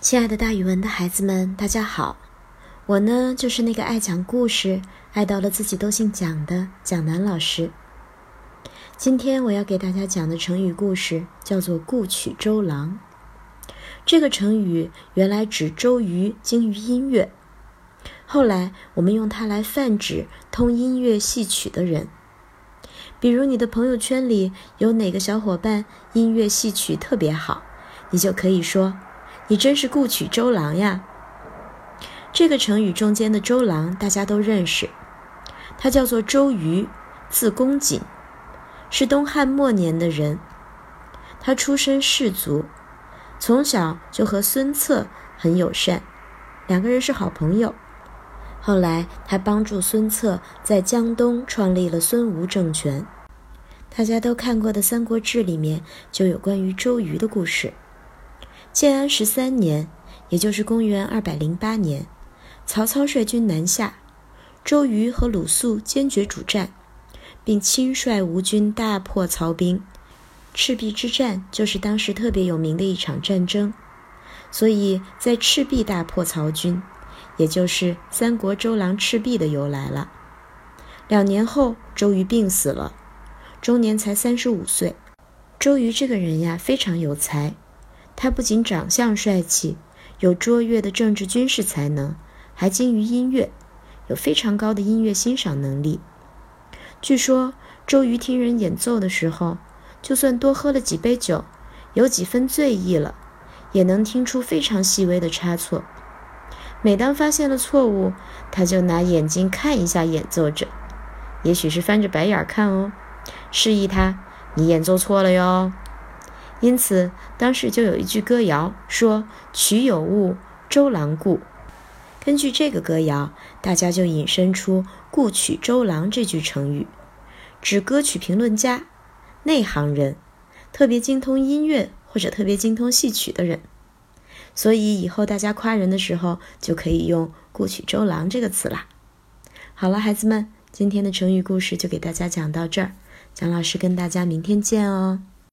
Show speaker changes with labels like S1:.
S1: 亲爱的，大语文的孩子们，大家好！我呢，就是那个爱讲故事、爱到了自己都姓蒋的蒋楠老师。今天我要给大家讲的成语故事叫做“故曲周郎”。这个成语原来指周瑜精于音乐，后来我们用它来泛指通音乐戏曲的人。比如你的朋友圈里有哪个小伙伴音乐戏曲特别好，你就可以说。你真是故取周郎呀！这个成语中间的周郎大家都认识，他叫做周瑜，字公瑾，是东汉末年的人。他出身士族，从小就和孙策很友善，两个人是好朋友。后来他帮助孙策在江东创立了孙吴政权。大家都看过的《三国志》里面就有关于周瑜的故事。建安十三年，也就是公元二百零八年，曹操率军南下，周瑜和鲁肃坚决主战，并亲率吴军大破曹兵。赤壁之战就是当时特别有名的一场战争，所以在赤壁大破曹军，也就是三国周郎赤壁的由来了。两年后，周瑜病死了，终年才三十五岁。周瑜这个人呀，非常有才。他不仅长相帅气，有卓越的政治军事才能，还精于音乐，有非常高的音乐欣赏能力。据说周瑜听人演奏的时候，就算多喝了几杯酒，有几分醉意了，也能听出非常细微的差错。每当发现了错误，他就拿眼睛看一下演奏者，也许是翻着白眼看哦，示意他你演奏错了哟。因此，当时就有一句歌谣说：“曲有误，周郎顾。”根据这个歌谣，大家就引申出“顾曲周郎”这句成语，指歌曲评论家、内行人，特别精通音乐或者特别精通戏曲的人。所以以后大家夸人的时候，就可以用“顾曲周郎”这个词啦。好了，孩子们，今天的成语故事就给大家讲到这儿，蒋老师跟大家明天见哦。